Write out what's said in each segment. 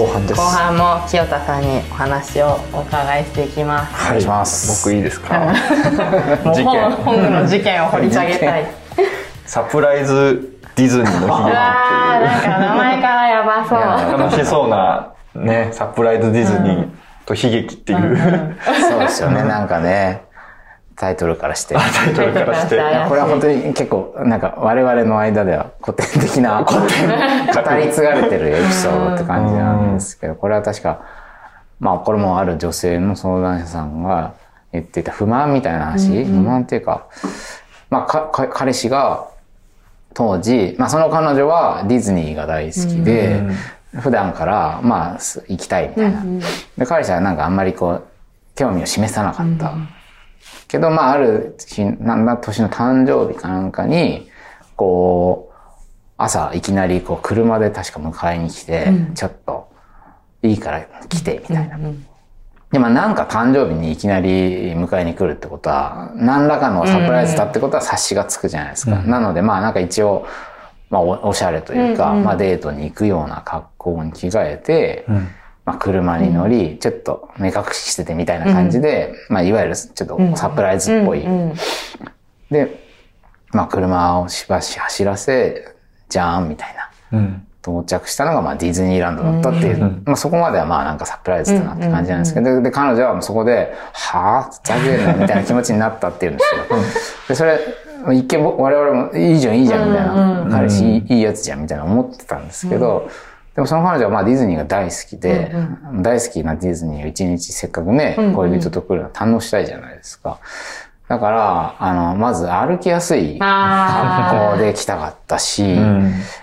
後半です。後半も清田さんにお話をお伺いしていきます。お願いします。僕いいですか？事件。本本の事件を掘り下げたい。サプライズディズニーの悲うわー、なんか名前からやばそう。劇楽しそうなねサプライズディズニーと悲劇っていう、そうですよね。なんかねタイトルからして。タイトルからして。これは本当に結構なんか我々の間では古典的な古典語り継がれてるエピソードって感じなんですけどこれは確かまあこれもある女性の相談者さんが言っていた不満みたいな話、不満っていうかまあかか彼氏が当時、まあその彼女はディズニーが大好きで、普段からまあす行きたいみたいな。で彼氏はなんかあんまりこう興味を示さなかった。けど、まあ、ある日、なんだ、年の誕生日かなんかに、こう、朝、いきなり、こう、車で確か迎えに来て、ちょっと、いいから来て、みたいな。で、まあ、なんか誕生日にいきなり迎えに来るってことは、何らかのサプライズだってことは察しがつくじゃないですか。なので、まあ、なんか一応、まあお、おしゃれというか、まあ、デートに行くような格好に着替えて、まあ、車に乗り、ちょっと目隠ししててみたいな感じで、まあ、いわゆるちょっとサプライズっぽい。で、まあ、車をしばし走らせ、じゃーんみたいな。うん。到着したのがまあディズニーランドだったっていう、まあそこまではまあなんかサプライズだなって感じなんですけど、で、彼女はもうそこで、はぁ、ふざけんなみたいな気持ちになったっていうんですよ。で、それ、一見僕我々もいいじゃんいいじゃんみたいな、彼氏いいいいやつじゃんみたいな思ってたんですけど、でもその彼女はまあディズニーが大好きで、大好きなディズニーを一日せっかくね、恋人と来るの堪能したいじゃないですか。だから、あの、まず歩きやすい格好で来たかったし、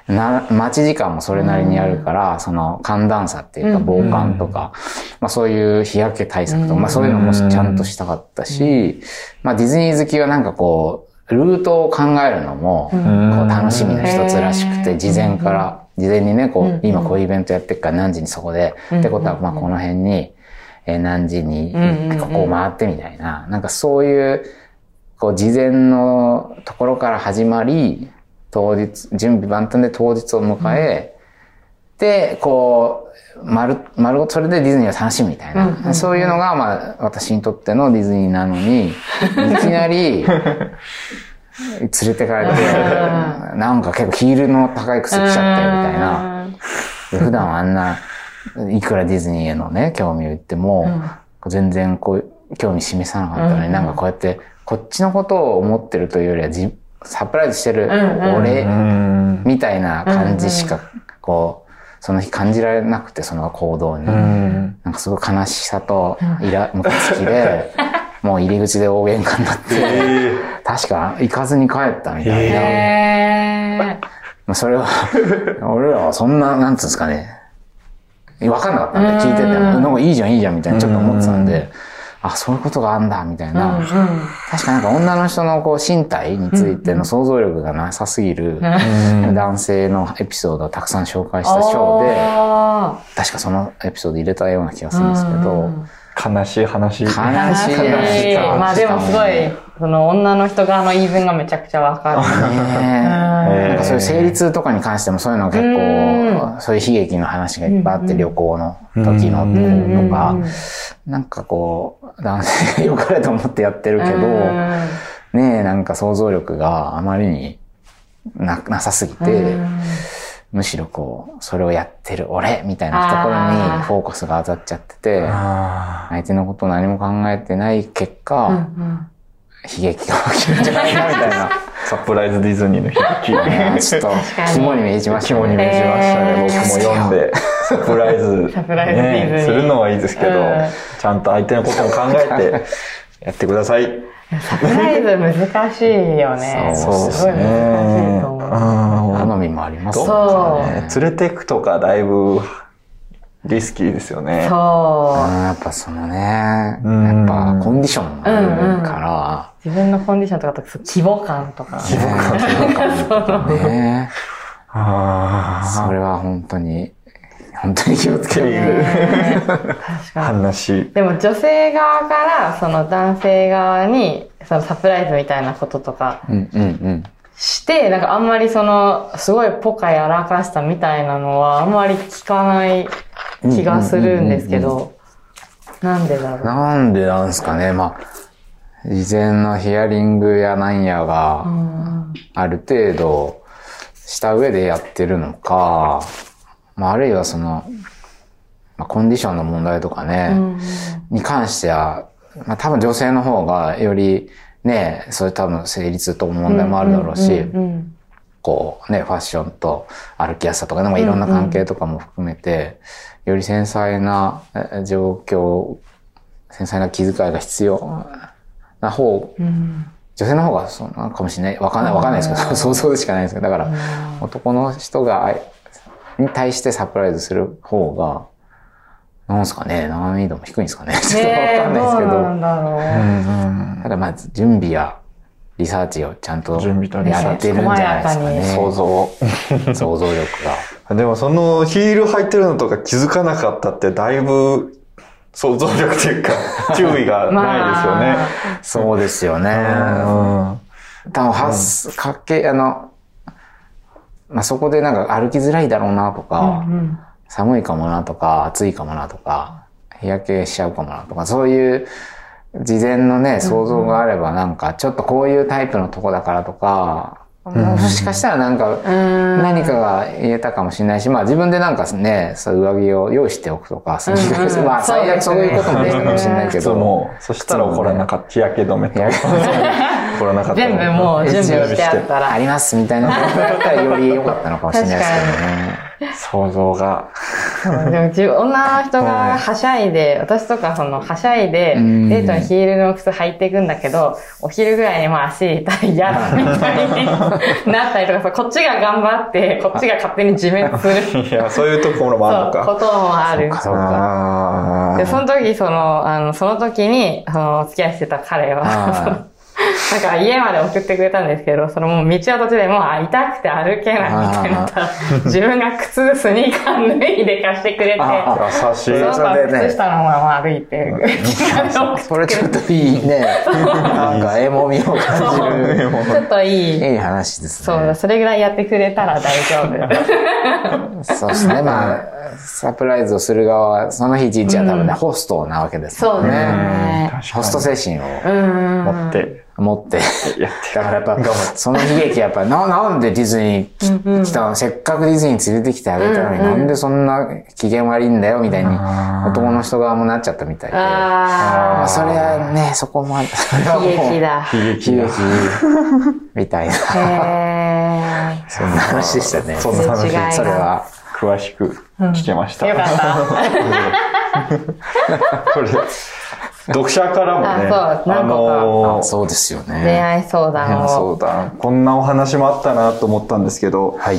な待ち時間もそれなりにあるから、その寒暖差っていうか防寒とか、まあそういう日焼け対策とか、まあそういうのもちゃんとしたかったし、まあディズニー好きはなんかこう、ルートを考えるのも、こう楽しみの一つらしくて、事前から、事前にね、こう、今こういうイベントやってるから何時にそこで、ってことは、まあこの辺に、えー何時にここを回ってみたいな、なんかそういう、こう事前のところから始まり、当日、準備万端で当日を迎え、で、こう、丸、丸ごとそれでディズニーを楽しむみたいな、そういうのが、まあ、私にとってのディズニーなのに、いきなり、連れてかれて、なんか結構ヒールの高い靴着ちゃってみたいな。で普段はあんな、いくらディズニーへのね、興味を言っても、全然こう、興味示さなかったのに、なんかこうやって、こっちのことを思ってるというよりは、じサプライズしてる俺、みたいな感じしか、こう、その日感じられなくて、その行動に。なんかすごい悲しさと、イラ、ムカつきで、もう入り口で大喧嘩になって、確か行かずに帰ったみたいな。へまあそれは、俺らはそんな、なんつうんですかね、わかんなかったんで、聞いてて、なんかいいじゃんいいじゃんみたいなちょっと思ってたんで、あ、そういうことがあんだ、みたいな。確かなんか女の人のこう身体についての想像力がなさすぎる男性のエピソードをたくさん紹介したショーで、あ確かそのエピソード入れたような気がするんですけど。悲しいー話。悲しい。まあでもすごい、その女の人側の言い分がめちゃくちゃわかる。なんかそういう生理痛とかに関してもそういうの結構、そういう悲劇の話がいっぱいあって、旅行の時のとか、なんかこう、男性が良かれと思ってやってるけど、ねえ、なんか想像力があまりにななさすぎて、むしろこう、それをやってる俺みたいなところにフォーカスが当たっちゃってて、あ相手のことを何も考えてない結果、悲劇が起きるんじゃないかみたいな。ーサプライズディズニーの悲劇。ねちょっと肝に銘じましたね。肝に銘じましたね。僕も読んで。サプライズ。サプライズディズニーねするのはいいですけどうん、ちゃんと相手のことも考えて やってください。サプライズ難しいよね。そうすごい難しいと思う。好みもありますそうよね。ね連れてくとかだいぶリスキーですよね。そう。うんやっぱそのね、やっんぱコンディションがあるから、自分のコンディションとかと規模感とか。規模感とかね、あそれは本当に、本当に気をつける。ね 確あ、かに。話。でも女性側からその男性側にそのサプライズみたいなこととかうんうんうん。して、なんかあんまりその、すごいポカやらかしたみたいなのはあんまり聞かない気がするんですけど、なんでだろう。なんでなんですかね。まあ、事前のヒアリングやなんやが、ある程度した上でやってるのか、まあ、あるいはその、まあ、コンディションの問題とかね、に関しては、まあ、多分女性の方がよりね、そういう多分成立と問題もあるだろうし、こうね、ファッションと歩きやすさとか、でもいろんな関係とかも含めて、より繊細なえ状況、繊細な気遣いが必要な方、女性の方がそうなのかもしれない。わかんない、わかんないですけど、想像でしかないですけど、だから、男の人が、に対してサプライズする方が、なんですかね、難易度も低いんですかね。ちょっとわねかんないですけどうなど。んだろう。ただまあ、準備やリサーチをちゃんとやってるんじゃないですかね。想像。想像力が。でもそのヒール履いてるのとか気づかなかったってだいぶ想像力というか 注意がないですよね。そうですよね。うん多分、はす、かけ、あの、まあ、そこでなんか歩きづらいだろうなとか、寒いかもなとか、暑いかもなとか、日焼けしちゃうかもなとか、そういう事前のね、想像があればなんか、ちょっとこういうタイプのとこだからとか、もしかしたらなんか、何かが言えたかもしれないし、まあ自分でなんかね、そういう上着を用意しておくとか、その まあ最悪そういうこともできたかもしれないけど、もう、そしたら怒らなかった。日焼け止め。と。らなかった。全部もう準備してあったら。ありますみたいな ことだったらより良かったのかもしれないですけどね。想像が。でも女の人が はしゃいで、私とかそのはしゃいで、デんートにヒールの靴履いていくんだけど、お昼ぐらいにまあ足痛いやだみたいになったりとかさ、こっちが頑張って、こっちが勝手に自滅する。いや、そういうところもあるそう、のか。こともある。そうか。あで、その時、その、あの、その時に、その、お付き合いしてた彼は、はなんか家まで送ってくれたんですけど、そのもう道の途中でもう、あ、痛くて歩けないみたいになったら、自分が靴、スニーカー脱いで貸してくれて、あ優しい。それでね靴下のまま歩いて、それちょっといいね。なんか、エモみを感じる。ちょっといい。いい話ですそう、ね。それぐらいやってくれたら大丈夫。そうですね。まあ、サプライズをする側は、その日一日は多分ね、ホストなわけですそうね。ね。ホスト精神をうん。持って。持って。やってだからやっぱ、その悲劇やっぱ、な、なんでディズニー来たの？せっかくディズニー連れてきてあげたのに、なんでそんな機嫌悪いんだよ、みたいに、男の人側もなっちゃったみたいで。まああ、それはね、そこも、それはあ、もう悲劇だ。悲劇悲劇みたいな、へそんな話でしたね。そんな話それは。詳しく聞けました。ー。よかった。これ、読者からもね、あそう何個かのーあそうですよ恋ね。愛相談を。そうだ。こんなお話もあったなと思ったんですけど、はい。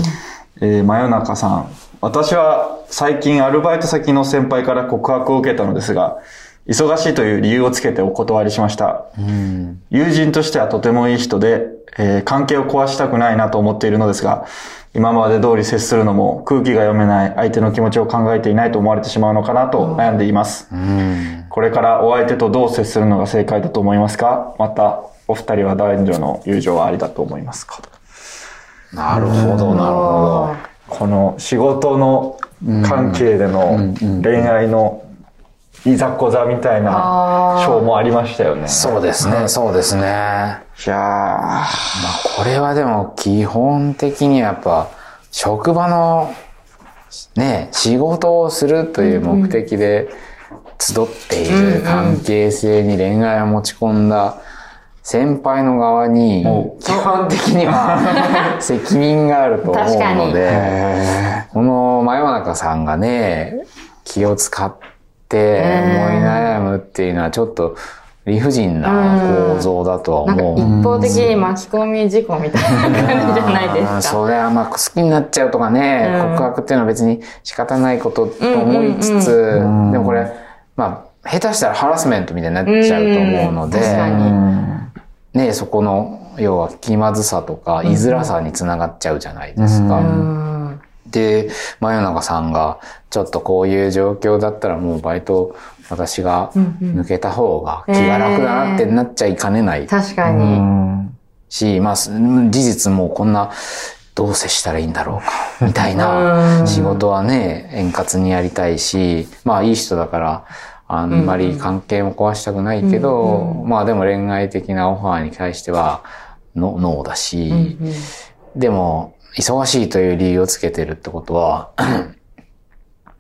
えー、真夜中さん。私は最近アルバイト先の先輩から告白を受けたのですが、忙しいという理由をつけてお断りしました。うん。友人としてはとてもいい人で、えー関係を壊したくないなと思っているのですが、今まで通り接するのも空気が読めない相手の気持ちを考えていないと思われてしまうのかなと悩んでいます。うん。これからお相手とどう接するのが正解だと思いますか？また、お二人は男女の友情はありだと思いますか？なるほど、なるほこの仕事の関係での恋愛のいざこざみたいな章もありましたよね。ど。そうですね、そうですね。いやまあ、これはでも基本的にやっぱ、職場の、ね、仕事をするという目的で集っている関係性に恋愛を持ち込んだ先輩の側にお、基本的には 責任があると思うので、この真夜中さんがね、気を使って思い悩むっていうのはちょっと理不尽な構造だとは思う。一方的に巻き込み事故みたいな感じじゃないですか。それはまあ好きになっちゃうとかね、うん。告白っていうのは別に仕方ないことと思いつつ、ん。でもこれ、まあ、下手したらハラスメントみたいになっちゃうと思うので、ね、そこの、要は気まずさとか、居づらさにつながっちゃうじゃないですか。うん。で、真夜中さんが、ちょっとこういう状況だったらもうバイト、私が抜けた方が気が楽だなってなっちゃいかねない確かに。ん。し、まあ、す事実もうこんなどう接したらいいんだろうか、みたいな仕事はね、円滑にやりたいし、まあいい人だから、あんまり関係も壊したくないけど、まあでも恋愛的なオファーに対してはノノーだし、でも、忙しいという理由をつけてるってことは、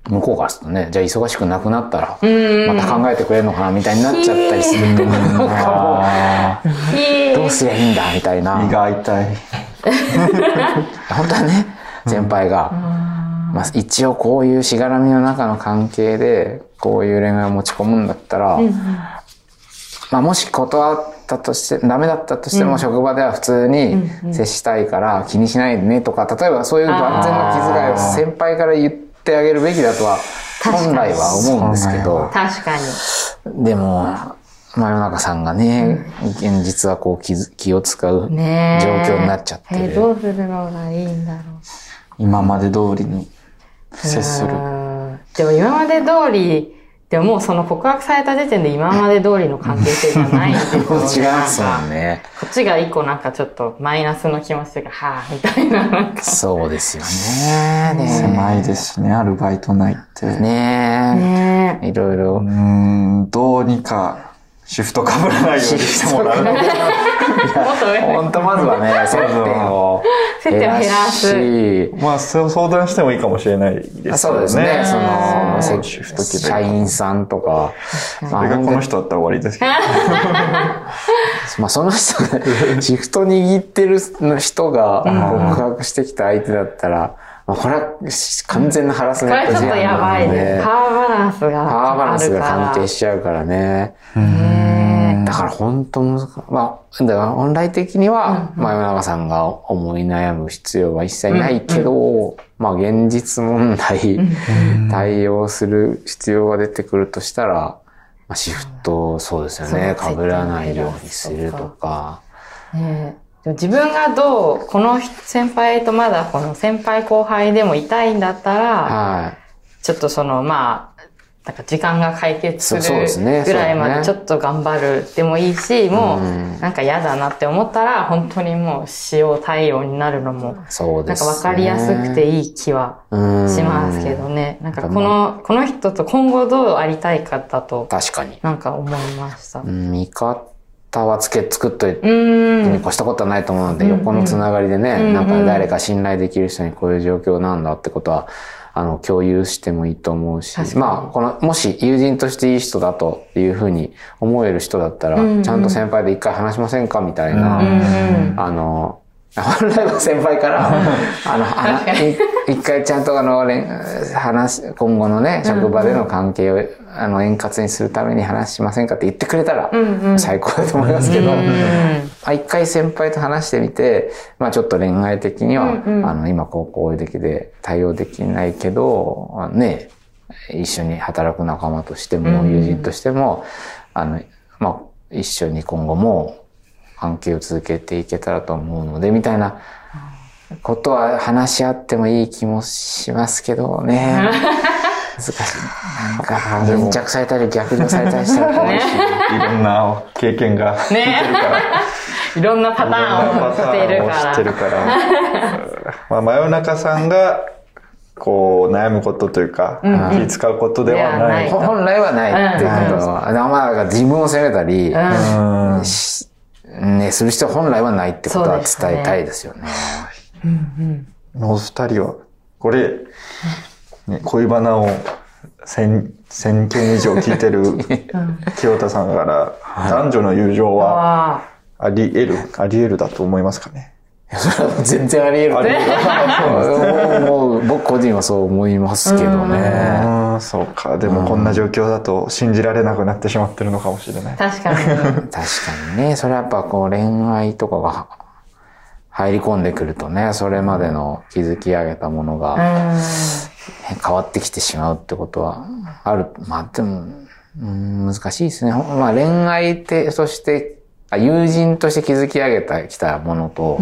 向こうからするとね、じゃあ忙しくなくなったら、また考えてくれるのかなみたいになっちゃったりする。と、なんかも。う、どうすりゃいいんだみたいな。胃が痛い。本当はね、先輩が、まあ、一応こういうしがらみの中の関係で、こういう恋愛を持ち込むんだったら、まあ、もし断ったとして、ダメだったとしても、職場では普通に接したいから気にしないでねとか、例えばそういう万全の気遣いを先輩から言ってあげるべきだとは、本来は思うんですけど、確かに。でも、真夜中さんがね、現実はこう気づ気を使う状況になっちゃってる。えーどうするのがいいんだろう。今まで通りに接するう。んでも今まで通り、でももうその告白された時点で今まで通りの関係性じゃないんですよ。違いますなんかもんね。こっちが一個なんかちょっとマイナスの気持ちというか、はぁ、みたいな。なそうですよね。ね 狭いですしね、アルバイト内って。ねねえ。いろいろうー。ん、どうにかシフト被らないようにしてもらう。もっと上本当まずはね、接点を接点を減らす。し。まあ、そう相談してもいいかもしれないですけどね。そうですね。その、社員さんとか、まあそれがこの人だったら終わりですけど。まあその人が、シフト握ってる人が告白してきた相手だったら、まあこれは完全なハラスこメント事れちょっとや案なのばいです。で、パワーバランスがパワーバランスが関係ししちゃうからね。ねだから本当難しい。まあ、だから本来的には、真夜中さんが思い悩む必要は一切ないけど、まあ現実問題、対応する必要が出てくるとしたら、まあ、シフト、そうですよね。被らないようにするとか。ね自分がどう、この先輩とまだこの先輩後輩でもいたいんだったら、はい。ちょっとその、まあ、なんか時間が解決するぐらいまでちょっと頑張るでもいいし、もうんうなんか嫌だなって思ったら、本当にもう使用対応になるのも、そうですね。なんかわかりやすくていい気はうんしますけどね。なんかこの、この人と今後どうありたいかだと、確かに。なんか思いました。う、うん味方はつけ、作っといて。に越したことはないと思うので、横のつながりでね、うんうん。なんか誰か信頼できる人にこういう状況なんだってことは、あの、共有してもいいと思うしまあ、この、もし友人としていい人だというふうに思える人だったら、うんうん。ちゃんと先輩で一回話しませんか？みたいな、うんうん。あの、本来は先輩から、あの、あ一回ちゃんとあの、話し、今後のね、職場での関係を、あの、円滑にするために話しませんかって言ってくれたら、最高だと思いますけど、一回先輩と話してみて、まあちょっと恋愛的には、あの、今こう、こういう時で対応できないけど、あね、一緒に働く仲間としても、うん。友人としても、あの、まあ一緒に今後も関係を続けていけたらと思うので、みたいなことは話し合ってもいい気もしますけどね。難しい。なんか、粘着されたり逆にされたりしたら怖いし。いろんな経験が出てるから。いろんなパターンをしてるか知ってるら。から。まあ、真夜中さんが、こう、悩むことというか、気使うことではな。ではない本来はないっていうことは、まあ、だから自分を責めたり、うん。しね、する人は本来はないってことは伝えたいですよね。お二人は、これ、ね、恋バナを千、千件以上聞いてる清田さんから、男女の友情はああり得る、あり得るだと思いますかね？いやそれは全然あり得る。もう僕個人はそう思いますけどね。ああ、そうか。でもこんな状況だと信じられなくなってしまってるのかもしれない。あ、確かに。確かにね、それはやっぱこう恋愛とかが入り込んでくるとね、それまでの築き上げたものがうん。変わってきてしまうってことはある。まあでも、うん難しいですね。ほまあ恋愛って、そして、あ友人として築き上げたきたものと、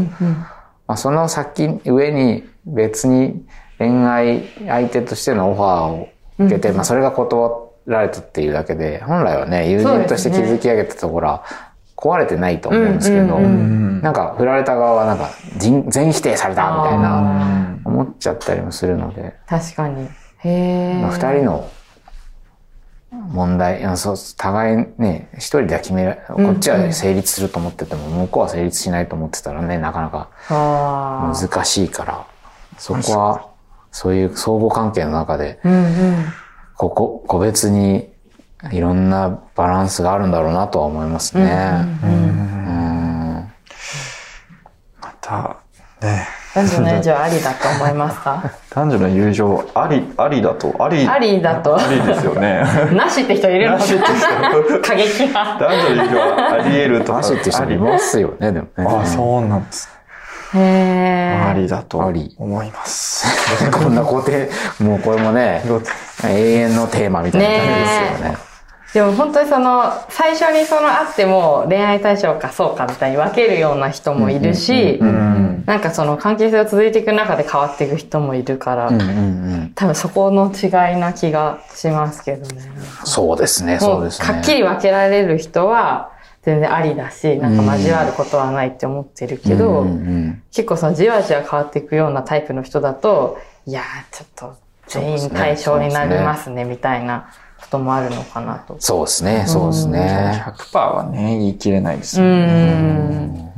まあ、その先、上に別に恋愛相手としてのオファーを受けて、まあそれが断られたっていうだけで、本来はね、友人として築き上げたところは、壊れてないと思うんですけど、うんうんうん。なんか振られた側はなんか人全否定されたみたいな思っちゃったりもするので、確かに。へえ。まあ、二人の問題、あそう互いね、一人では決めら、こっちは成立すると思ってても、向こうは成立しないと思ってたらね、なかなか。難しいから、そこは、そういう相互関係の中で、うんうん。ここ、個別にいろんなバランスがあるんだろうなとは思いますね。うんまた、ね、男女の友情ありだと思いますか？男女の友情、あり、ありだと、あり、ありだと。ありですよね。なしって人いるの？なしって人 過激な。男女の友情はあり得るとか。マジって人もいますよね、でもね。あ、そうなんです。へえ。ありだとあり思います。こんな固定、もうこれもね、永遠のテーマみたいな感じですよね。でも本当にその、最初にそのあっても恋愛対象かそうかみたいに分けるような人もいるし、うん。なんかその関係性を続いていく中で変わっていく人もいるから。多分そこの違いな気がしますけどね。そうですね、もそうですね。はっきり分けられる人は全然ありだし、なんか交わることはないって思ってるけど、結構そのじわじわ変わっていくようなタイプの人だと、いやーちょっと全員対象になりますね、みたいなこともあるのかなと。そうですね、そうですね。100%はね、言い切れないですうよね。ん。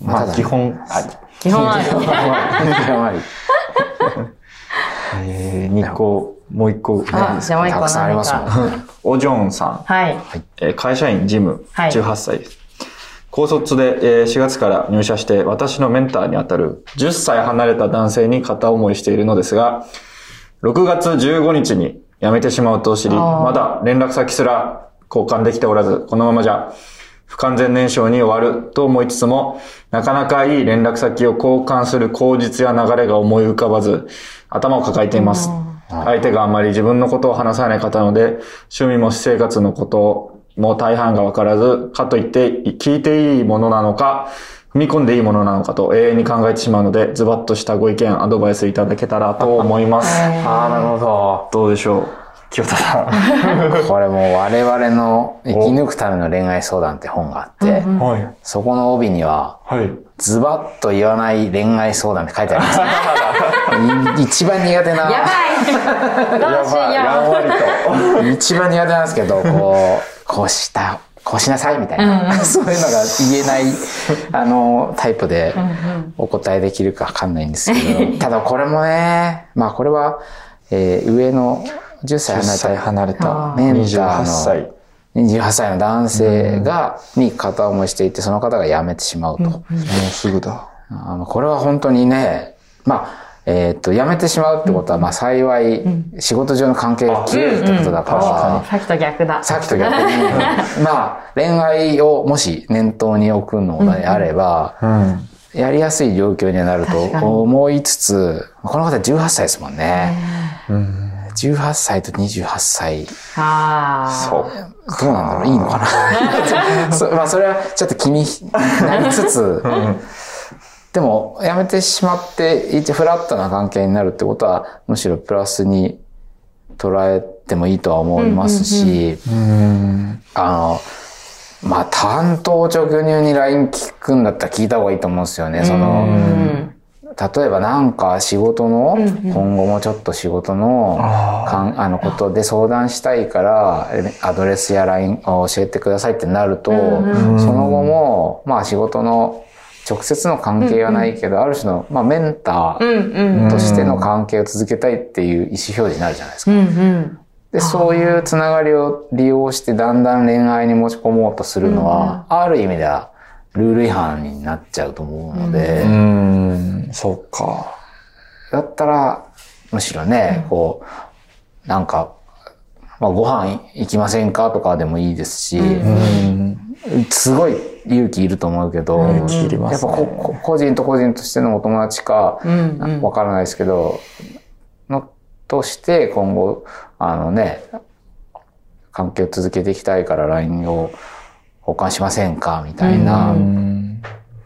まあ、基本、あり。基本ある。やはり。えー、2個、もう1個。あ、じゃあもう一個たくさんありますもん。おジョンさん。はい。えー会社員、ジム、はい18歳です。高卒で、えー4月から入社して、私のメンターにあたる10歳離れた男性に片思いしているのですが、6月15日に辞めてしまうと知り、まだ連絡先すら交換できておらず、このままじゃ不完全燃焼に終わると思いつつも、なかなかいい連絡先を交換する口実や流れが思い浮かばず、頭を抱えています。相手があんまり自分のことを話さない方なので、趣味も私生活のことも大半がわからず、かといって聞いていいものなのか、踏み込んでいいものなのかと永遠に考えてしまうので、ズバッとしたご意見、アドバイスいただけたらと思います。ああ、なるほど。どうでしょう？清田さん。これもう我々の生き抜くための恋愛相談って本があって、はい。そこの帯には、はい。ズバッと言わない恋愛相談って書いてあります。い 一番苦手な、やばいどうしやんよわりと。一番苦手なんですけど、こう、こうした、こうしなさいみたいな、そういうのが言えない、あの、タイプでお答えできるかわかんないんですけど、ただこれもね、まあこれは、えー上の10歳10歳離離れたれたメンタ28ーの歳。28歳の男性が、に片思いしていて、その方が辞めてしまうと。もうすぐだ。あの、これは本当にね、まあ、えっ、と、辞めてしまうってことは、まあ幸い、仕事上の関係が切れるってことだから、う。さっきと逆だ。さっきと逆に、まあ、恋愛をもし念頭に置くのであれば、うん。やりやすい状況にはなると思いつつ、この方18歳ですもんね。うん。18歳と28歳。ああ。そう。どうなんだろう？いいのかな？そまあ、それはちょっと気になりつつ、でも、辞めてしまって、一応フラットな関係になるってことは、むしろプラスに捉えてもいいとは思いますし、うん。あの、まあ、担当直入に LINE 聞くんだったら聞いた方がいいと思うんですよね。その、うん。例えばなんか仕事の、今後もちょっと仕事の、あかんあのことで相談したいから、えアドレスや LINE を教えてくださいってなると、その後も、まあ仕事の直接の関係はないけど、ある種の、まあメンタうんーうん。としての関係を続けたいっていう意思表示になるじゃないですか。うんうん。で、そういうつながりを利用してだんだん恋愛に持ち込もうとするのは、ある意味ではルール違反になっちゃうと思うので、うん。そうか。だったら、むしろね、こう、なんか、まあ、ご飯行きませんかとかでもいいですし、うん。すごい勇気いると思うけど、やっぱ個人と個人としてのお友達か、うんうんわからないですけど、のとして今後、あのね、関係を続けていきたいから LINE を交換しませんかみたいな、うん。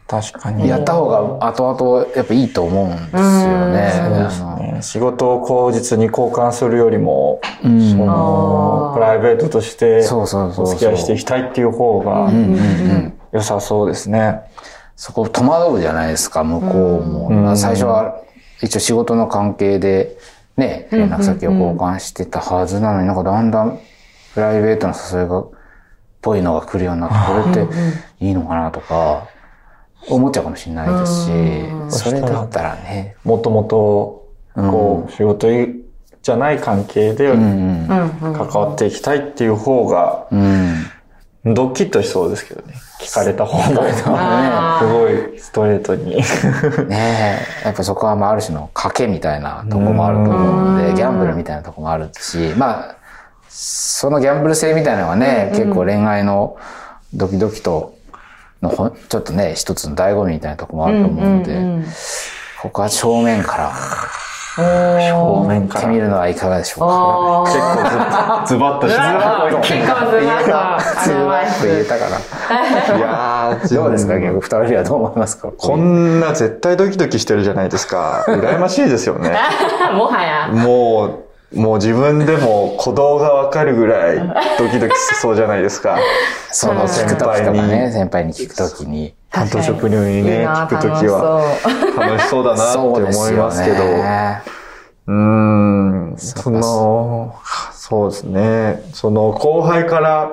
確かに。やった方が後々やっぱいいと思うんですよね。あの。ね仕事を口実に交換するよりも、うん。そのプライベートとしてそうそうそうそう。お付き合いしていきたいっていう方が良さそうですね。そこ戸惑うじゃないですか、向こうも。最初は一応仕事の関係でね、連絡先を交換してたはずなのになんかだんだんプライベートの誘いが、っぽいのが来るようになって、これっていいのかなとか、思っちゃうかもしれないですし、それだったらね、もともと、こう、仕事じゃない関係で。関わっていきたいっていう方が。ドッキッとしそうですけどね。聞かれた方が。あすごいストレートに。ねえ、やっぱそこはまあある種の賭けみたいなとこもあると思うので、ギャンブルみたいなとこもあるし、まあ、そのギャンブル性みたいなのはね、結構恋愛のドキドキとのほん、ちょっとね、一つの醍醐味みたいなとこもあると思うので、うんうんここは正面から正面から。見てみるのはいかがでしょうか。結構ズズバッとし 結構ズバッとアドバイス言えたかな。いやーどうですか逆二人はどう思いますか？こんな絶対ドキドキしてるじゃないですか。羨ましいですよね。もはや。もう、もう自分でも鼓動がわかるぐらいドキドキしそうじゃないですか。その先輩に、かね、先輩に聞くときに。担当職人にね、聞くときは楽しそうだなって思いますけど。ね。うーん、その、そうですね。その後輩から、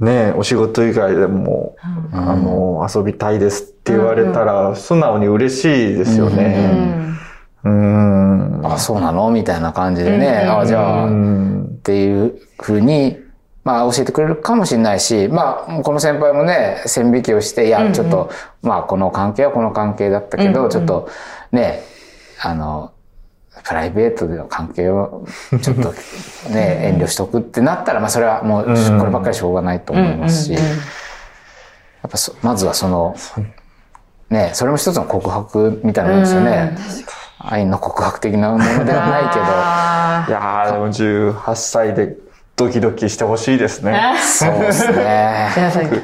ね、お仕事以外でも、あの、遊びたいですって言われたら、素直に嬉しいですようね。ん。うーん。あ、そうなの？みたいな感じでね。うん。あ、じゃうあ、っん。ていうふうに、まあ教えてくれるかもしれないし、まあこの先輩もね、線引きをして、いや、ちょっと、まあこの関係はこの関係だったけど、ちょっとね、あの、プライベートでの関係をちょっとね、遠慮しとくってなったら、まあそれはもうこればっかりしょうがないと思いますし、やっぱそまずはその、ね、それも一つの告白みたいなもんですよね。愛の告白的なものではないけど、あいやー、でも18歳でドキドキしてほしいですね。そうですね。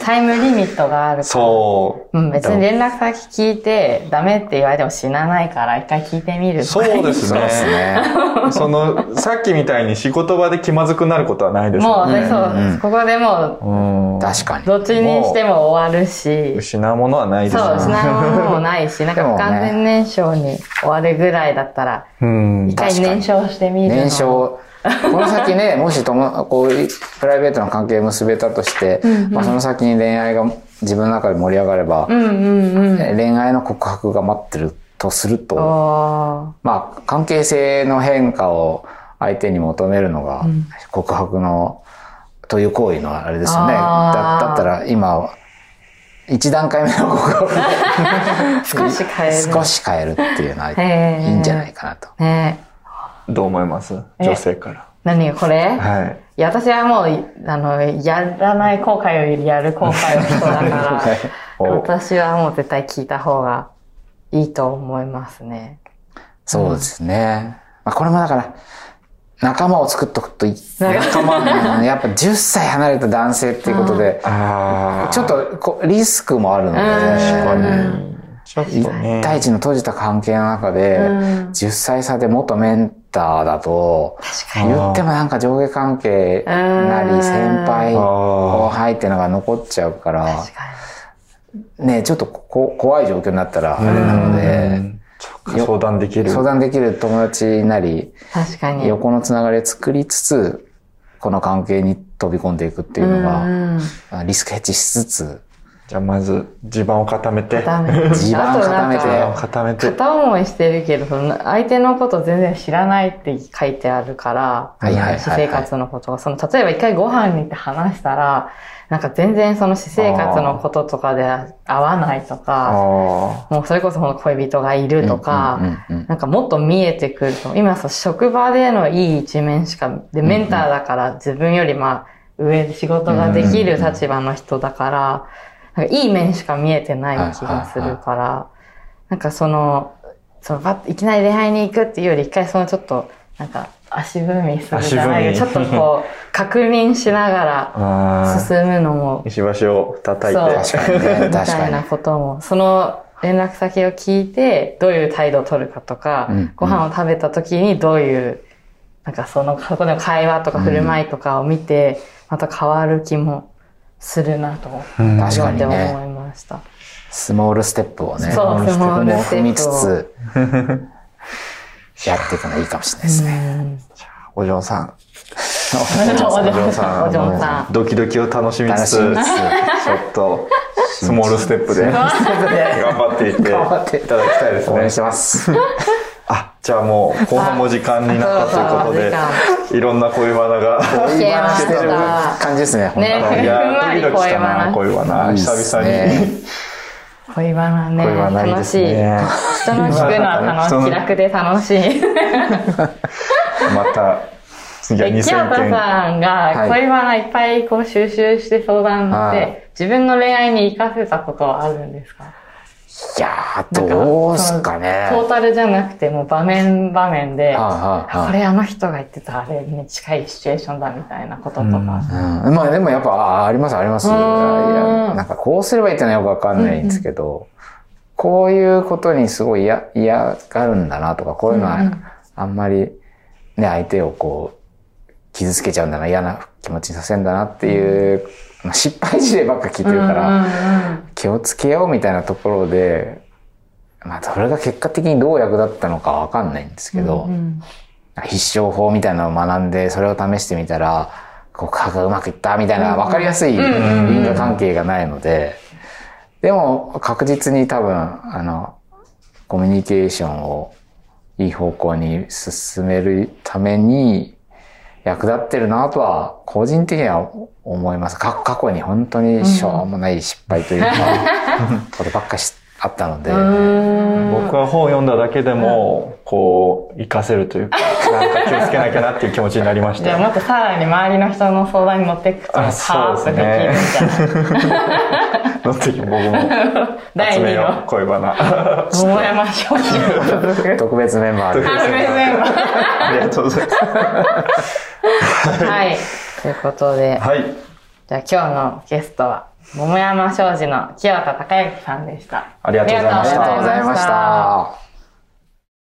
タイムリミットがあるから。そう。うん、別に連絡先聞いて、ダメって言われても死なないから、一回聞いてみるとかそうですそうですね。ね。その、さっきみたいに仕事場で気まずくなることはないですよね。もうね、そう、ここでもうん。確かに。う、どっちにしても終わるし、失うものはないですそう、失ね。うものもないし、なんか不完全燃焼に終わるぐらいだったら、うん一。回燃焼してみるの。燃焼、この先ね、もしとも、こう、プライベートの関係を結べたとして、まあその先に恋愛が自分の中で盛り上がれば、うんうんうん。恋愛の告白が待ってるとすると、おまあ関係性の変化を相手に求めるのが告白の、という行為のあれですよね。だだったら今は、一段階目の告白ー 少し変える。少し変えるっていうのはいいんじゃないかなと。ねどう思います？女性から。何がこれ？はい。いや、私はもう、あの、やらない後悔よりやる後悔の人だから、お 私はもう絶対聞いた方がいいと思いますね。そうですね。まあこれもだから、仲間を作っとくといい。仲間、うんやっぱ10歳離れた男性っていうことで、ああ。ちょっとこうリスクもあるので、確かにちょっと一ね。対一の閉じた関係の中で、10歳差で元メンターだと、言ってもなんか上下関係なうんり、先輩、あ後輩っていうのが残っちゃうから、ね、ちょっとこ怖い状況になったらあれなので、相談できる。相談できる友達なり、に。確かに。横のつながりを作りつつ、この関係に飛び込んでいくっていうのうが、リスクヘッジしつつ、じゃあまず地盤を固めて。ダメ。地盤固めて固めて。片思いしてるけど、その相手のこと全然知らないって書いてあるから、はいはいはいはい私生活のことが、その、例えば一回ご飯に行って話したら、なんか全然その私生活のこととかで合わないとあか、あ。もうそれこそこの恋人がいるとか、うんうんうんなんかもっと見えてくると。今さ、職場でのいい一面しか、で、メンターだから自分よりまあ、上で仕事ができる立場の人だから、なんかいい面しか見えてない気がするから、なんかその、その、ばっいきなり恋愛に行くっていうより、一回そのちょっと、なんか、足踏みするじゃないちょっとこう、確認しながら進むのも、石橋を叩いて。そう確かにね、み確かにたいな。ことも、その連絡先を聞いて、どういう態度を取るかとか、うんご飯を食べた時にどういう、なんかその、そこでの会話とか振る舞いとかを見て、また変わる気もするなと、うん確かにね思いました。スモールステップをね、そう、スモールステ踏みップを。つつ、やっていくのいいかもしれないですね。お嬢さん。お嬢さん。お嬢さん。ドキドキを楽しみつつ、ちょっと、スモールステップで頑張っていってい頑張ってただきたいですね応援し。てます。あ、じゃあもう、後半も時間になったということでいろんな恋バナが。聞けまししてるた。感じですね、本当ねにいやふんわー、りドキドキしたな、恋恋バナ。久々ねに。恋バナね。楽しい。ね。人の聞くのは楽しい。気楽で楽しい。また、次は清田2000件。さんがはい恋バナいっぱいこう収集して相談しはいて、自分の恋愛に活かせたことはあるんですか？いやー、どうすかね。トータルじゃなくてもう場面場面で、はいはいはいこれあの人が言ってたあれに近いシチュエーションだみたいなこととか。うん、まあでもやっぱ、あありますあります。なんかこうすればいいってのはよくわかんないんですけど、こういうことにすごい嫌、嫌がるんだなとか、こういうのはうんうんあんまりね、相手をこう、傷つけちゃうんだな、嫌な気持ちにさせるんだなっていう、まあ、失敗事例ばっか聞いてるから、気をつけようみたいなところで、まあそれが結果的にどう役立ったのかわかんないんですけど、うん必勝法みたいなのを学んで、それを試してみたら、告白がうまくいったみたいな分かりやすい因果関係がないので、でも確実に多分、あの、コミュニケーションをいい方向に進めるために役立ってるなとは、個人的には思います。か過去に本当にしょうもない失敗というか、ことばっかしあったので、僕は本を読んだだけでも、こう、活かせるというか、なんか気をつけなきゃなっていう気持ちになりました。じゃあもっとさらに周りの人の相談に乗っていくと、パあーッと そうできるですんじゃない乗ってき僕も 第二集めようの、恋バナ。桃山商人の続く。特別メンバーで。あのメンバーありがとうございます。はい。ということで、はい。じゃあ今日のゲストは、桃山商事の清田孝之さんでした。ありがとうございましたありがとうございました。